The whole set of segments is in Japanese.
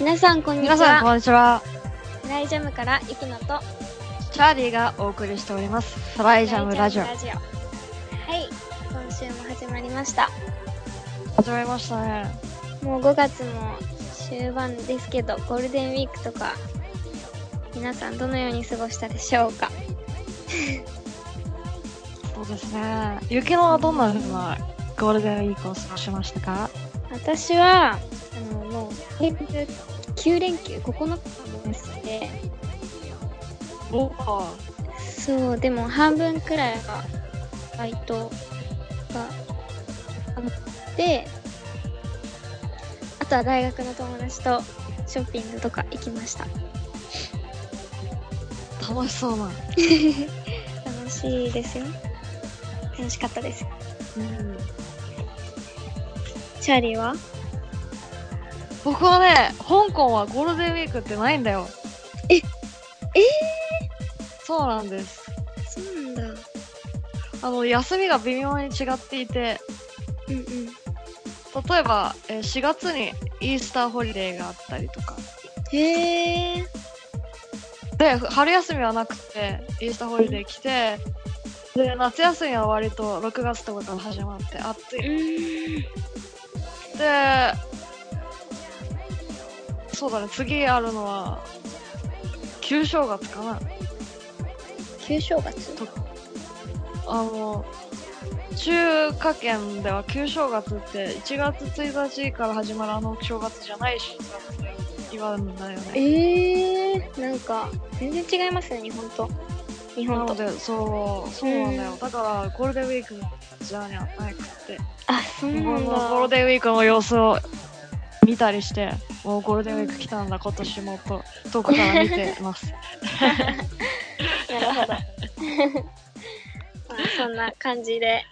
皆さんこんにち皆さん、こは。んにちは。フライジャムからゆきのとチャーリーがお送りしております。フライジャムラジオ。はい、今週も始まりました。始まりましたね。もう5月も終盤ですけど、ゴールデンウィークとか、皆さんどのように過ごしたでしょうか？そうですね。雪乃はどんな風なゴールデンウィークを過ごしましたか？私は、あの、もう、平日9連休、9日間ですで、おそう、でも半分くらいが、バイトがあって、あとは大学の友達とショッピングとか行きました。楽しそうな。楽しいですよ。楽しかったですよ。うん。チャーリーは？僕はね、香港はゴールデンウィークってないんだよ。ええそうなんです。そうなんだ。あの、休みが微妙に違っていて、うんうん。例えば、えー4月にイースターホリデーがあったりとか。へえ。で、春休みはなくて、イースターホリデー来て、で、夏休みは割と6月とかから始まって暑うい。で、そうだね、次あるのは、旧正月かな。旧正月？あの、中華圏では旧正月って1月1日から始まるあの正月じゃない正月で祝うんだよね。ええー、なんか、全然違いますね、日本と。日本と。で、そう、そうなんだよ。うんだから、ゴールデンウィークじゃにゃなくて、あ、そう日本なんだ。のゴールデンウィークの様子を見たりして、もうゴールデンウィーク来たんだ、今年もと、遠くから見てます。なるほど。まあ、そんな感じで。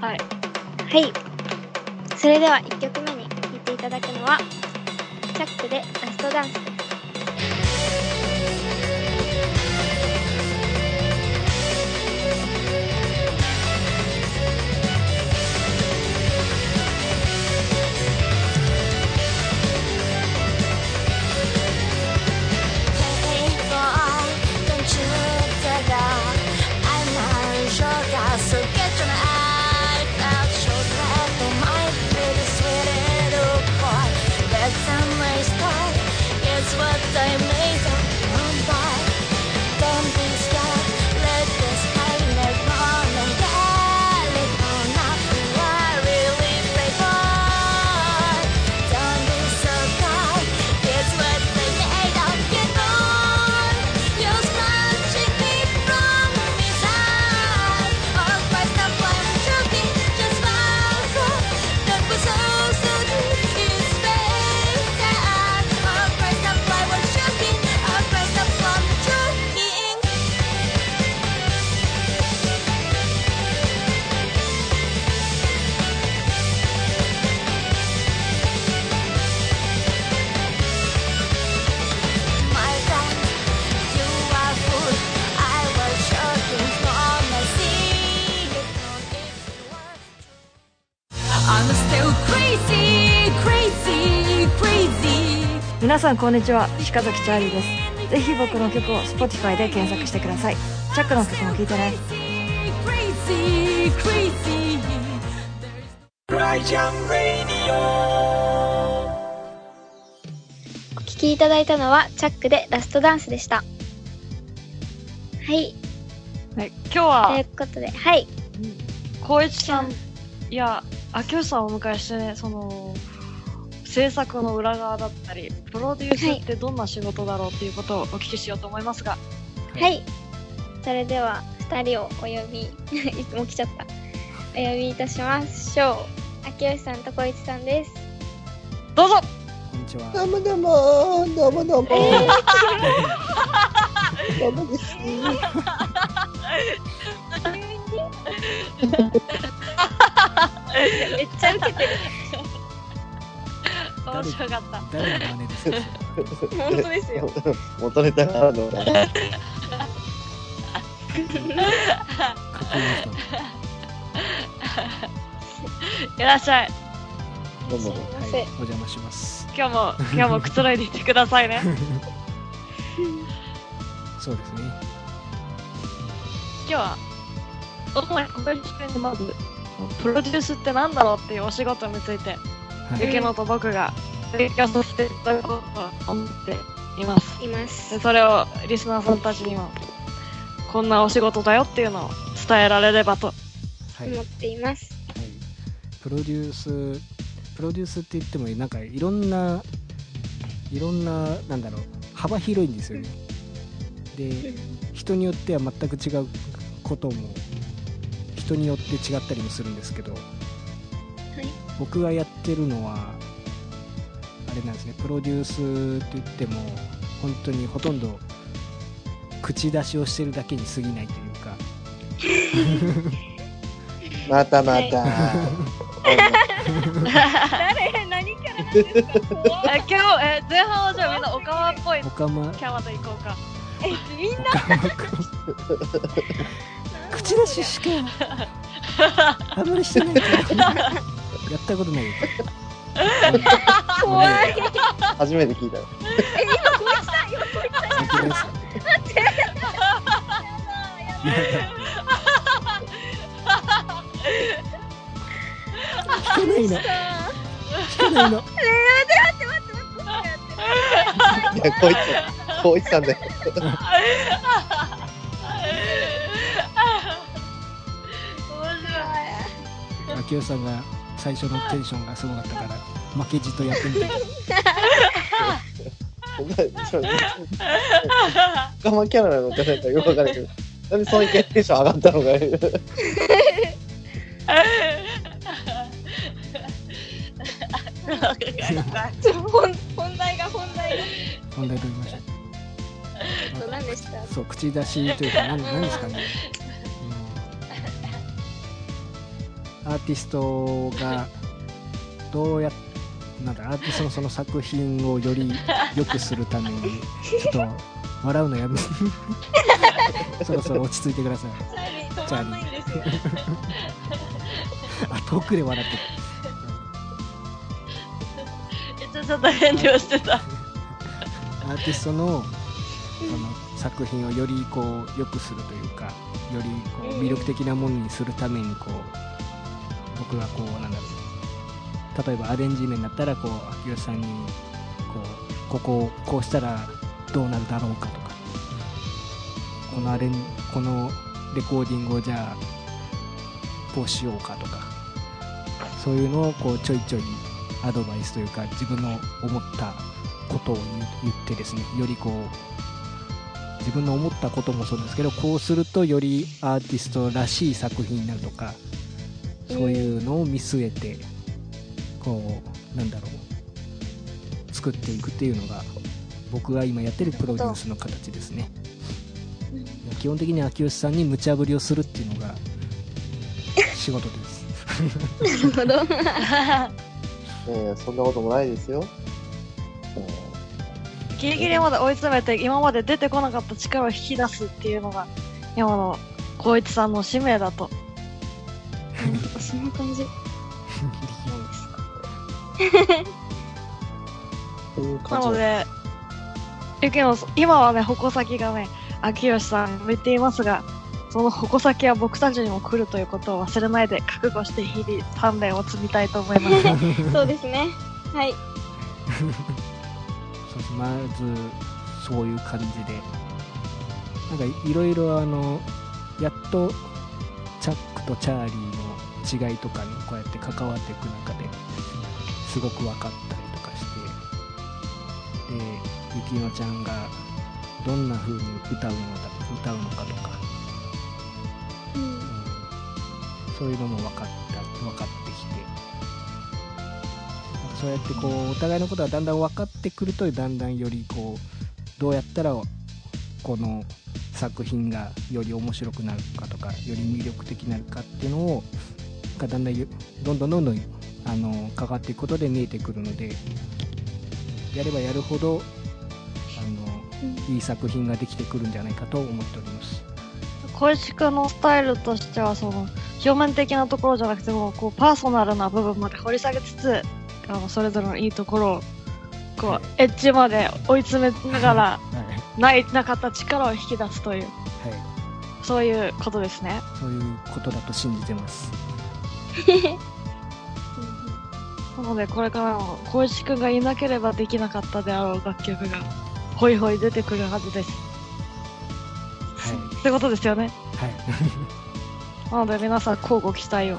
はい。はい。それでは1曲目に聴いていただくのは、チャックでラストダンスです。皆さんこんにちは鹿崎チャーリーですぜひ僕の曲を Spotify で検索してくださいチャックの曲も聴いてねお聴きいただいたのは、チャックでラストダンスでした。はい。はい、今日はということで、はい。光一さんや秋吉さんをお迎えしてねその制作の裏側だったりプロデュースってどんな仕事だろうっていうことをお聞きしようと思いますが、はい。それでは、二人をお呼び、いつも来ちゃった。お呼びいたしましょう。秋吉さんと小一さんです。どうぞこんにちは。どうもどうも、どうもどうも。えどうもです。めっちゃ受けてる。あ面白かった。誰の真似ですか本当ですよ。元ネタがあるのかいい人いらっしゃい。どうも。はい。お邪魔します今日も、今日もくつろいでいってくださいね。そうですね今日は、主に小林君にまず、プロデュースってなんだろうっていうお仕事について、はいゆきのと僕が勉強させていただこうと思っています。いますで。それをリスナーさんたちにも、こんなお仕事だよっていうのを伝えられればと。はい、思っています。はい、プロデュースプロデュースって言ってもなんかいろんないろんななんだろう幅広いんですよねで人によっては全く違うことも人によって違ったりもするんですけど、僕がやってるのはあれなんですねプロデュースって言っても本当にほとんど口出しをしてるだけに過ぎないというか。またまた。誰？何キャラなんですか？今日、え、前半はじゃあみんなオカマっぽい。キャラでいこうか。え、みんな？口出ししかあんまりしてないから やったことないよ 怖い。初めて聞いたよ。本当です聞かないの聞かないのいや、こいつ、こいつさんだよ。秋代さんが最初のテンションがすごかったから負けじとやってみてお前、ちょ、ガマキャラなのかなんかよくわからないけど。なんでそのテンション上がったのか。本本題が本題が。本題と言いました？うそう口出しというか何何ですかね、アーティストがどうやっなんだアーティストのその作品をより良くするためにちょっと笑うのやめそろそろ落ち着いてください。止まんないんですよ。あ遠くで笑ってる。ちょちょっと遠慮してた。アーティストのその作品をより こう良くするというかよりこう魅力的なものにするためにこう僕がこうなんだろう。例えばアレンジ面だったらこう秋吉さんにこうここをこうしたらどうなるだろうかとか。このアレンこのレコーディングをじゃあこうしようかとか。そういうのをこうちょいちょいアドバイスというか自分の思ったことを言う言ってですねよりこう自分の思ったこともそうですけどこうするとよりアーティストらしい作品になるとか。そういうのを見据えてこうなんだろう作っていくっていうのが僕が今やってるプロデュースの形ですね基本的に秋吉さんに無茶ぶりをするっていうのが仕事ですなるほど。ええそんなこともないですよ。えギリギリまで追い詰めて、今まで出てこなかった力を引き出すっていうのが、今の光一さんの使命だと。感じ。えそういうな感じので、ゆきの、今はね、矛先がね、秋吉さん向いていますが、その矛先は僕たちにも来るということを忘れないで、覚悟して日々鍛錬を積みたいと思います。そうですね。はい。そうですまずそういう感じでなんかいろいろあのやっとチャックとチャーリーの違いとかにこうやって関わっていく中ですごく分かったりとかしてでゆきのちゃんがどんな風に歌うのだ歌うのかとか、うん。うんそういうのも分かった分かってきて。そうやってこうお互いのことがだんだん分かってくるとだんだんよりこうどうやったらこの作品がより面白くなるかとかより魅力的になるかっていうのをがだんだんどんどんどんどんあの関わっていくことで見えてくるのでやればやるほどあのいい作品ができてくるんじゃないかと思っております小石くんのスタイルとしては、その、表面的なところじゃなくても、こう、パーソナルな部分まで掘り下げつつ、あの、それぞれのいいところを、こう、エッジまで追い詰めながら、はい、ない、なかった力を引き出すという、はい、そういうことですね。そういうことだと信じてます なので、これからも、小石くんがいなければできなかったであろう楽曲が、ホイホイ出てくるはずです。はい。ってことですよね。はい。なので、皆さん、交互期待を。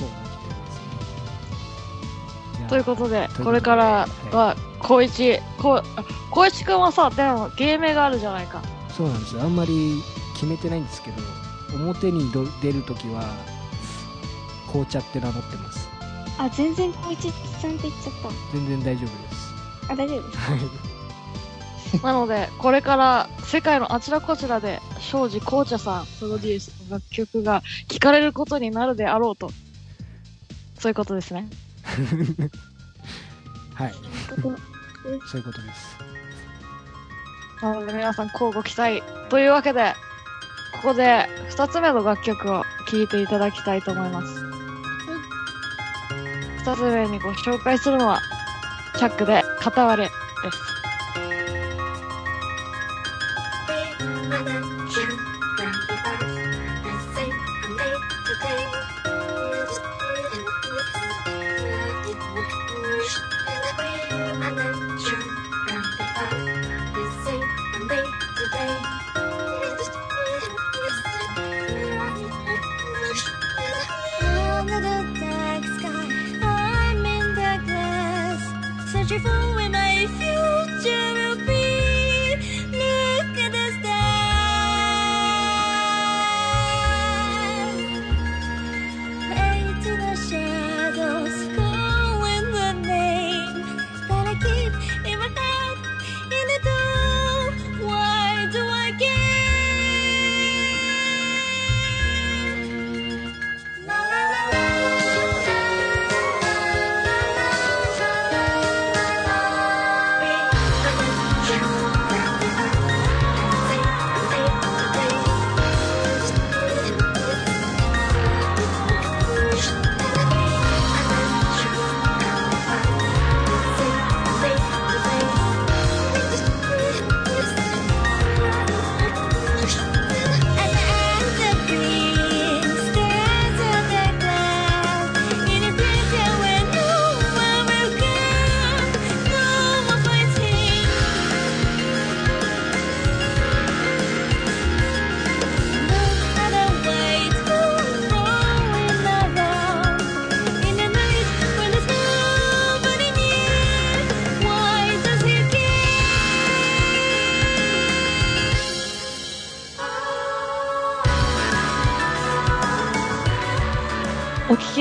ということで、これからは、小一、こう、あ小一くんはさ、でも、芸名があるじゃないか。そうなんですよ。あんまり決めてないんですけど表にど出るときは紅茶って名乗ってますあ、全然こいちさんって言っちゃっ全然大丈夫ですた。あ、大丈夫です。はい なので、これから、世界のあちらこちらで、庄司紅茶さんプロデュースの楽曲が聴かれることになるであろうと。そういうことですね。はいそういうことですなので、皆さん、交互期待。というわけで、ここで、二つ目の楽曲を聴いていただきたいと思います。二つ目にご紹介するのは、チャックで、片割れです。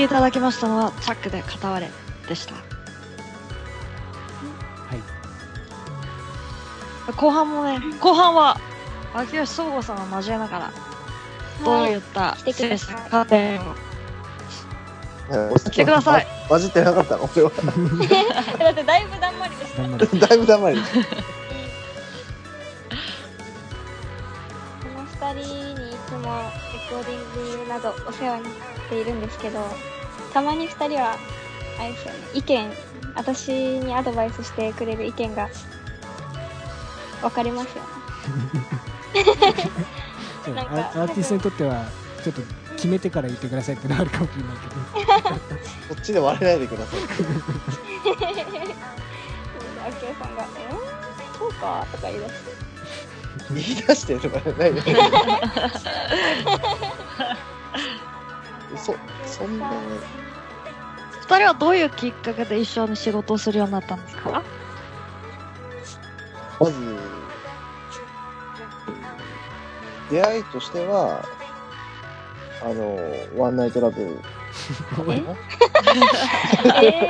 いただきましたのは、チャックで片割れでした。はい後半もね、後半は、秋吉総合さんを交えながら、どういった来てくだ制さい作過程を来来てください。混じってなかったの？俺は。だってだいぶだんまりでした。だいぶだまり。この二人にいつもレコーディングなどお世話になっているんですけど、たまに二人は、あれですよね、意見、私にアドバイスしてくれる意見が、わかりますよね。なんかアアーティストにとってはちょっと決めてから言ってくださいってのあるかもしれないけど こっちで割れないでください。あきさんが、んそうかとか言い出して。言い出してとかないね。そ、そんな、二人はどういうきっかけで一緒に仕事をするようになったんですか？まず、出会いとしては、あの、ワンナイトラブ。ええ？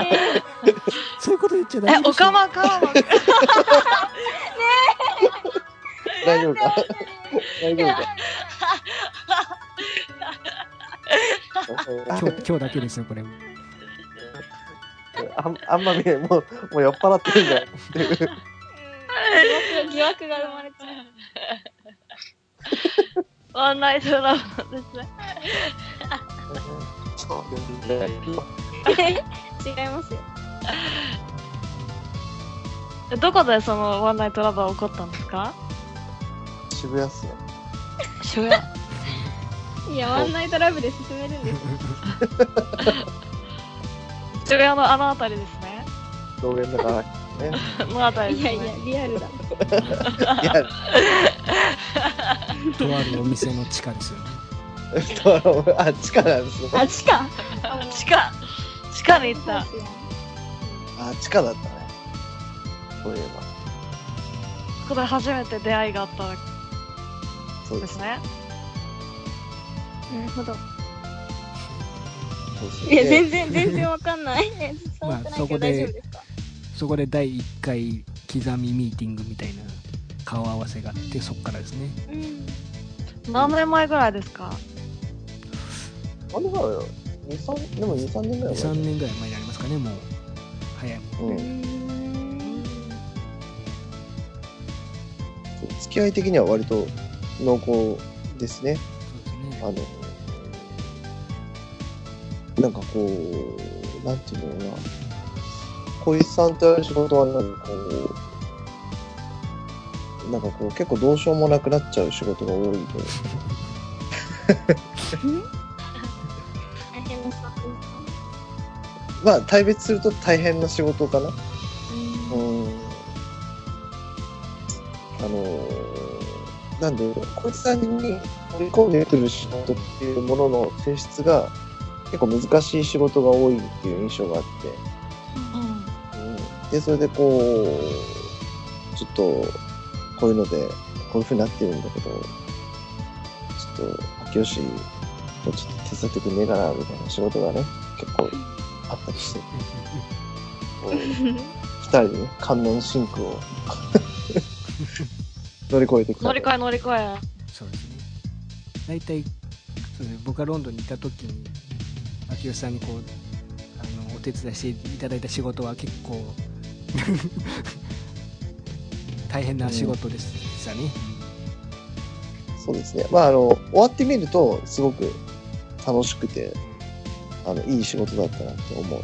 そういうこと言っちゃダえメ、でしょ。おかまかま大丈夫か？大丈夫か？今日今日だけですよこれ。あんあんま見えもう、もう酔っ払ってるんだ。よ疑惑が生まれちゃう。ワンナイトラブですね。違いますよ。どこでそのワンナイトラブは起こったんですか？渋谷っすね。渋谷？いや、ワンナイトラブで進めるんですよ。渋谷のあの辺りですね。道玄だからね。の辺りいやですね。いや、リアルだ。いや、とあるお店の地下ですよね。あ、地下なんですね。あ、地下？地下、地下に行った。そうですよあ、地下だったね。そういえば。ここで初めて出会いがあったんそうです。ね。なるほど。いや、で全然、全然わかんない。ね、伝わってないけどまあそこで大丈夫ですか？そこで第1回刻みミーティングみたいな顔合わせがあって、そっからですね。うん。何年前ぐらいですか？あれだよ。2、3、でも2、3年ぐらい2、前。3年ぐらい前になりますかね、もう。早いもん。う。うん付き合い的には割と濃厚ですね。そうですね。あの、なんかこう、なんていうのかな。小石さんとやる仕事はなんかこう、なんかこう結構どうしようもなくなっちゃう仕事が多いので。まあ大別すると大変な仕事かな。なんで、小石さんに盛り込んでくる仕事っていうものの性質が結構難しい仕事が多いっていう印象があって、うん。うん。で、それでこう、ちょっと、こういうので、こういう風になってるんだけど、ちょっと、秋吉、もうちょっと手伝ってくんねえかな、みたいな仕事がね、結構あったりして、こう二人でね、観音シンクを乗り越えてきたと。乗り換え乗り越え。そうですね。大体、そうです僕がロンドンにいた時に、秋吉さんにこう、あの、お手伝いしていただいた仕事は結構、大変な仕事でしたね。そうですね。まあ、あの、終わってみると、すごく楽しくて、あの、いい仕事だったなって思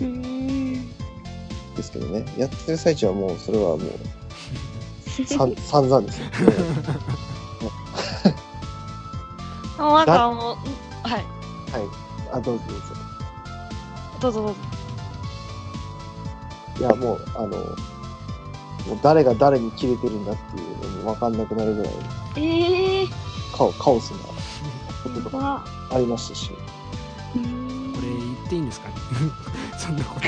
うんうん。ですけどね。やってる最中はもう、それはもう、さん 散々ですよ。で もなんかあの、んはい。はい。あ、どうぞどうぞ。どうぞどうぞ。いや、もう、あの、もう誰が誰に切れてるんだっていうのも分かんなくなるぐらい、ええカオカオスなことー。がわ。ありましたし。うんこれ言っていいんですかね？そんなこと。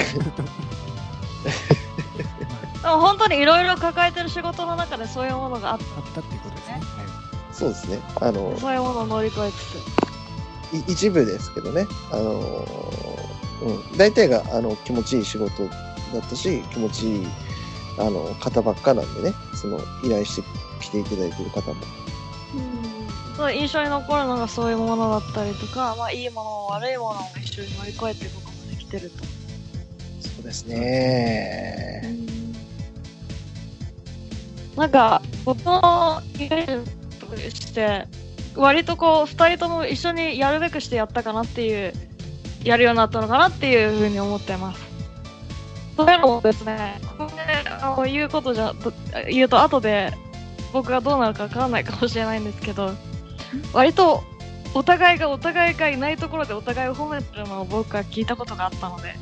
本当にいろいろ抱えてる仕事の中でそういうものがあっあったっていうことですね。はいそうですね。あのて、、そういうものを乗り越えつつ。い一部ですけどね。あの、うん。大体が、あの、気持ちいい仕事だったし、気持ちいい、あの、方ばっかなんでね。その、依頼して来ていただいてる方も。そう印象に残るのがそういうものだったりとか、まあいいものも悪いものも一緒に乗り越えていくことができてると。そうですね。なんか、僕のイメージとして、割とこう、二人とも一緒にやるべくしてやったかなっていう、やるようになったのかなっていうふうに思ってます。そういうのもですね、ここであの言うことじゃ、言うと後で僕がどうなるかわからないかもしれないんですけど、割とお互いがお互いがいないところでお互いを褒めてるのを僕は聞いたことがあったので、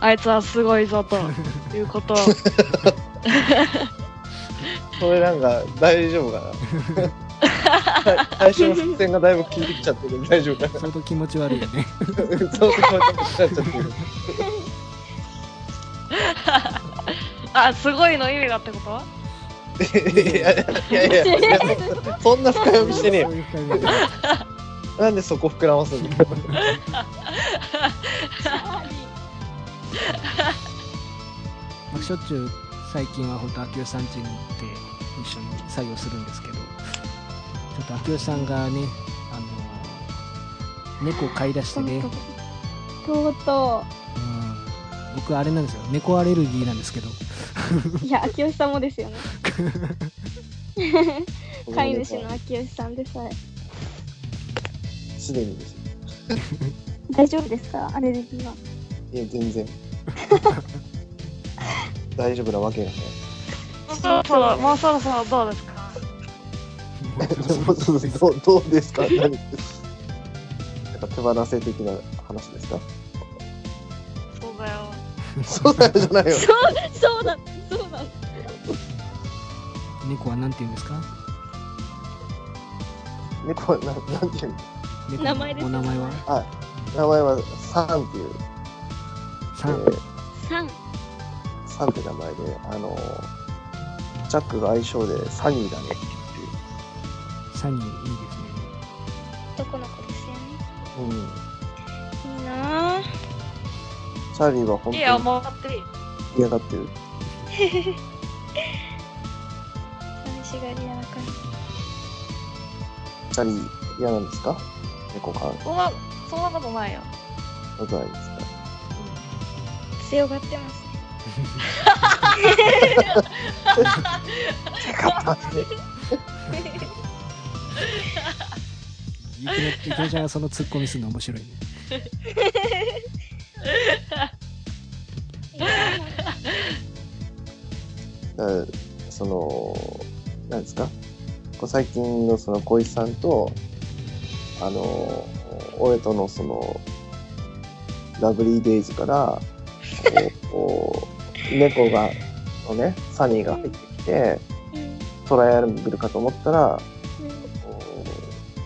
あいつはすごいぞと いうことを、それなんか、大丈夫かな？最初の伏線がだいぶ効いてきちゃってる大丈夫かな？相当気持ち悪いよね。そういう気持ちになっちゃってる。あ、すごいの意味がってこと？いやいやいやいや、そんな深読みしてねえよなんでそこ膨らますんだよ。まあ、しょっちゅう最近は本当秋吉さん家に行って一緒に作業するんですけどちょっと秋吉さんがねあの猫を飼い出してね、とうとうん、僕あれなんですよ。猫アレルギーなんですけど。いや、秋吉さんもですよね。飼い主の秋吉さんでさえ。すでにです。大丈夫ですか？アレルギーは。いや、全然。大丈夫なわけがない。もうそろそろ、もうそろそろどうですか？どうどうですか？何なんか手放せ的な話ですか？そうだよ。そうだよじゃないよ。そう、そうだ、そうだ。猫はなんて言うんですか？猫はななんていうの？猫名前ですお名前は？名前はサンっていう、サン。えー三。サンって名前で、あの、ジャックが愛称でサニーだねってサニーいいですね。男の子ですよね。いう。うん。いいなぁ。チャーリーは本当にもう買っていい。嫌がってる。寂しがり屋な感じ。チャーリー嫌なんですか？猫飼うそんな、そんなことないよ。ことないですか？強がってますね。ゆきの、ゆきのちゃんがそのツッコミするの面白いね。だからその、なんですか？こう最近のその小石さんと、あの、俺とのその、ラブリーデイズから、こう、猫が、のね、サニーが入ってきて、うんトライアルブルかと思ったら、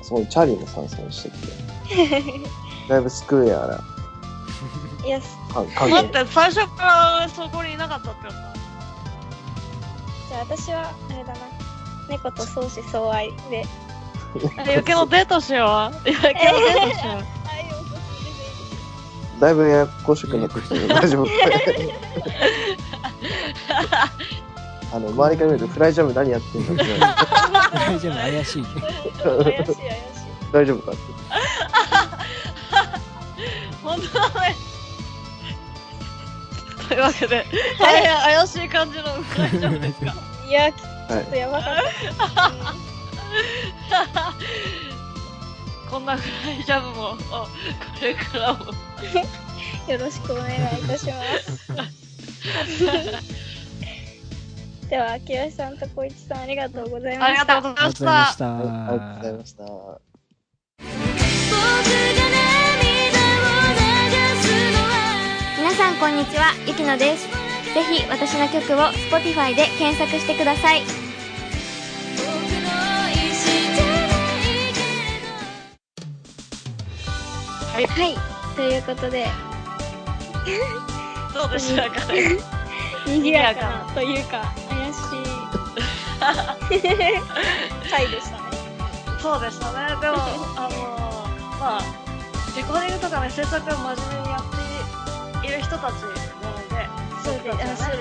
そこにチャーリーも参戦してきて、だいぶスクエアないや。待って、最初からそこにいなかったってことじゃあ私は、あれだな。猫と相思相愛で。ゆけのデートしよう。ゆけのデートしよう。だいぶややこしくなってきてる。大丈夫 あの、周りから見るとフライジャム何やってんだってなる。大丈夫、怪しい怪しい怪しい。大丈夫かって。本当だね。というわけで、大変怪しい感じの大丈夫ですか？いや、ちょはい。っとやばかった。こんなフライジャムも、これからも。よろしくお願いいたします。では、秋吉さんと小一さんありがとうございました。ありがとうございまし。た。ありがとうございました。皆さんこんにちはゆきのですぜひ私の曲を Spotify で検索してくださいはい。はい。ということで、どうでしたかね。賑やかなというか、怪しい回でしたね。そうでしたね。でも、あのまあ、レコーディングとかね、制作を真面目にやっている人たちなので、そうで、ねそれ、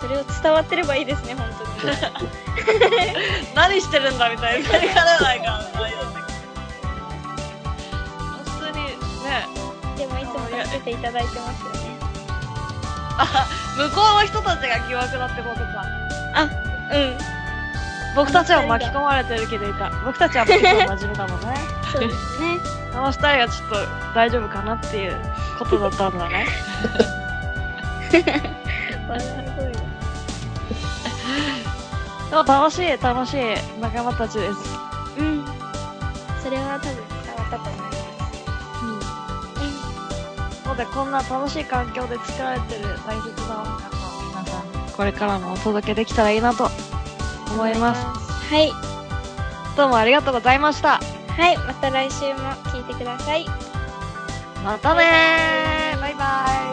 それを伝わってればいいですね、本当に。何してるんだみたいになりかねないから、もいつも助けていただいてますよね。あ、向こうの人たちが疑惑だってことか。うん。僕たちは巻き込まれてる気でいた。僕たちは結構真面目なのね。そうですね。あの二人がちょっと大丈夫かなっていうことだったんだね。笑い声が。でも楽しい、楽しい仲間たちです。うん。それは多分伝わったと思います。ので、こんな楽しい環境で作られてる大切な音楽を皆さんにこれからもお届けできたらいいなと思います。はい。どうもありがとうございました。はい。また来週も聞いてください。またねーバイバイ